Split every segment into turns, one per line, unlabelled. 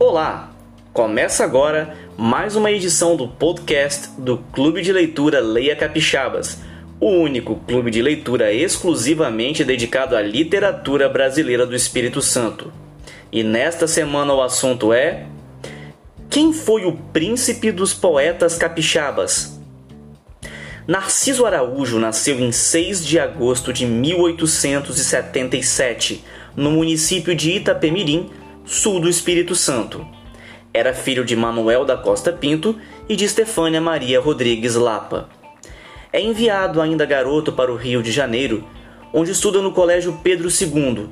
Olá! Começa agora mais uma edição do podcast do Clube de Leitura Leia Capixabas, o único clube de leitura exclusivamente dedicado à literatura brasileira do Espírito Santo. E nesta semana o assunto é: Quem foi o príncipe dos poetas capixabas? Narciso Araújo nasceu em 6 de agosto de 1877, no município de Itapemirim, sul do Espírito Santo. Era filho de Manuel da Costa Pinto e de Estefânia Maria Rodrigues Lapa. É enviado ainda garoto para o Rio de Janeiro, onde estuda no Colégio Pedro II,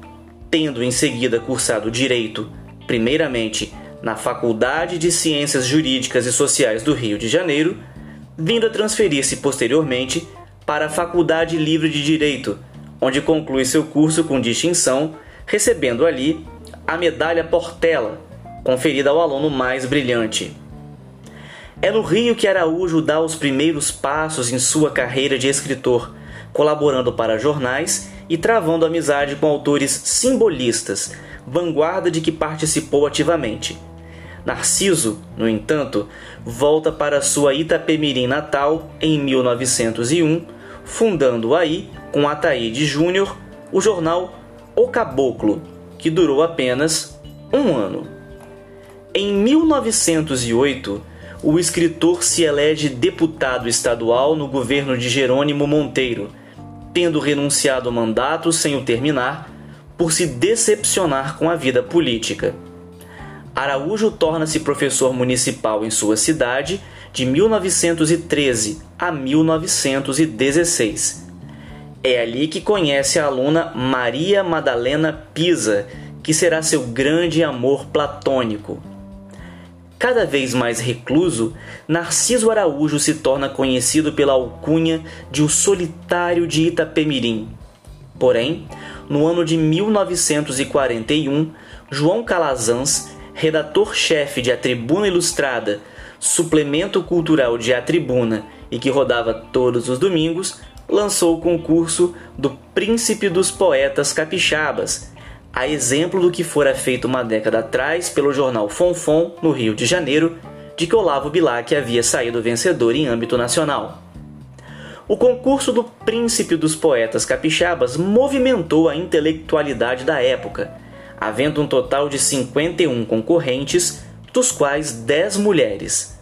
tendo em seguida cursado Direito, primeiramente na Faculdade de Ciências Jurídicas e Sociais do Rio de Janeiro, vindo a transferir-se posteriormente para a Faculdade Livre de Direito, onde conclui seu curso com distinção, recebendo ali a medalha Portela, conferida ao aluno mais brilhante. É no Rio que Araújo dá os primeiros passos em sua carreira de escritor, colaborando para jornais e travando amizade com autores simbolistas, vanguarda de que participou ativamente. Narciso, no entanto, volta para sua Itapemirim natal em 1901, fundando aí, com Ataíde Júnior, o jornal O Caboclo, que durou apenas um ano. Em 1908, o escritor se elege deputado estadual no governo de Jerônimo Monteiro, tendo renunciado ao mandato sem o terminar por se decepcionar com a vida política. Araújo torna-se professor municipal em sua cidade de 1913 a 1916 é ali que conhece a aluna Maria Madalena Pisa, que será seu grande amor platônico. Cada vez mais recluso, Narciso Araújo se torna conhecido pela alcunha de o Solitário de Itapemirim. Porém, no ano de 1941, João Calazans, redator-chefe de A Tribuna Ilustrada, suplemento cultural de A Tribuna e que rodava todos os domingos, lançou o concurso do Príncipe dos Poetas Capixabas, a exemplo do que fora feito uma década atrás pelo jornal Fonfon, no Rio de Janeiro, de que Olavo Bilac havia saído vencedor em âmbito nacional. O concurso do Príncipe dos Poetas Capixabas movimentou a intelectualidade da época, havendo um total de 51 concorrentes, dos quais 10 mulheres.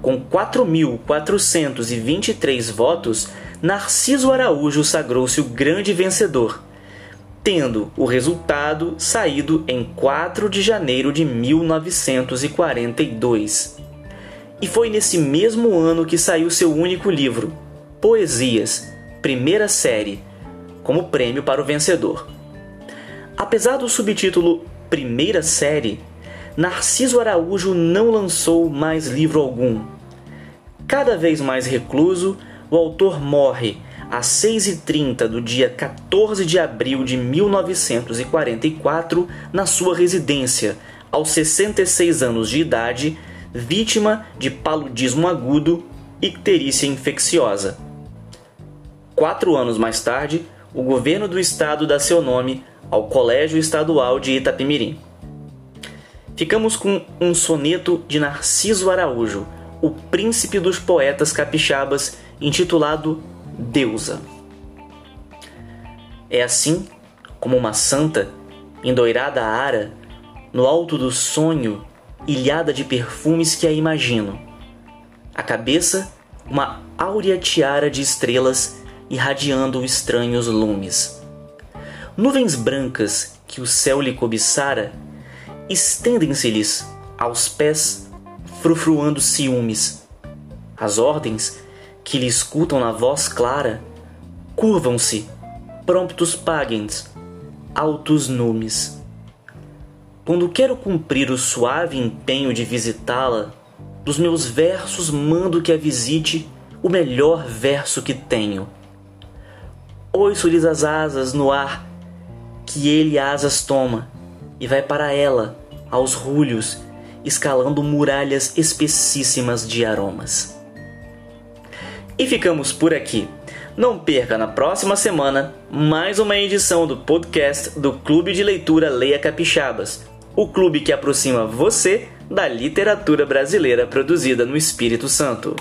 Com 4.423 votos, Narciso Araújo sagrou-se o grande vencedor, tendo o resultado saído em 4 de janeiro de 1942. E foi nesse mesmo ano que saiu seu único livro, Poesias, primeira série, como prêmio para o vencedor. Apesar do subtítulo Primeira Série, Narciso Araújo não lançou mais livro algum. Cada vez mais recluso, o autor morre às 6h30 do dia 14 de abril de 1944 na sua residência, aos 66 anos de idade, vítima de paludismo agudo e icterícia infecciosa. Quatro anos mais tarde, o governo do estado dá seu nome ao Colégio Estadual de Itapemirim. Ficamos com um soneto de Narciso Araújo, o príncipe dos poetas capixabas intitulado Deusa. É assim como uma santa, endoirada a ara, no alto do sonho, ilhada de perfumes que a imagino. A cabeça, uma áurea tiara de estrelas irradiando estranhos lumes. Nuvens brancas que o céu lhe cobiçara estendem-se-lhes aos pés, frufruando ciúmes. As ordens que lhe escutam na voz clara, curvam-se, promptos pagens, altos numes. Quando quero cumprir o suave empenho de visitá-la, dos meus versos mando que a visite o melhor verso que tenho. Oiço-lhes as asas no ar, que ele asas toma, e vai para ela, aos rulhos, escalando muralhas espessíssimas de aromas. E ficamos por aqui. Não perca na próxima semana mais uma edição do podcast do Clube de Leitura Leia Capixabas, o clube que aproxima você da literatura brasileira produzida no Espírito Santo.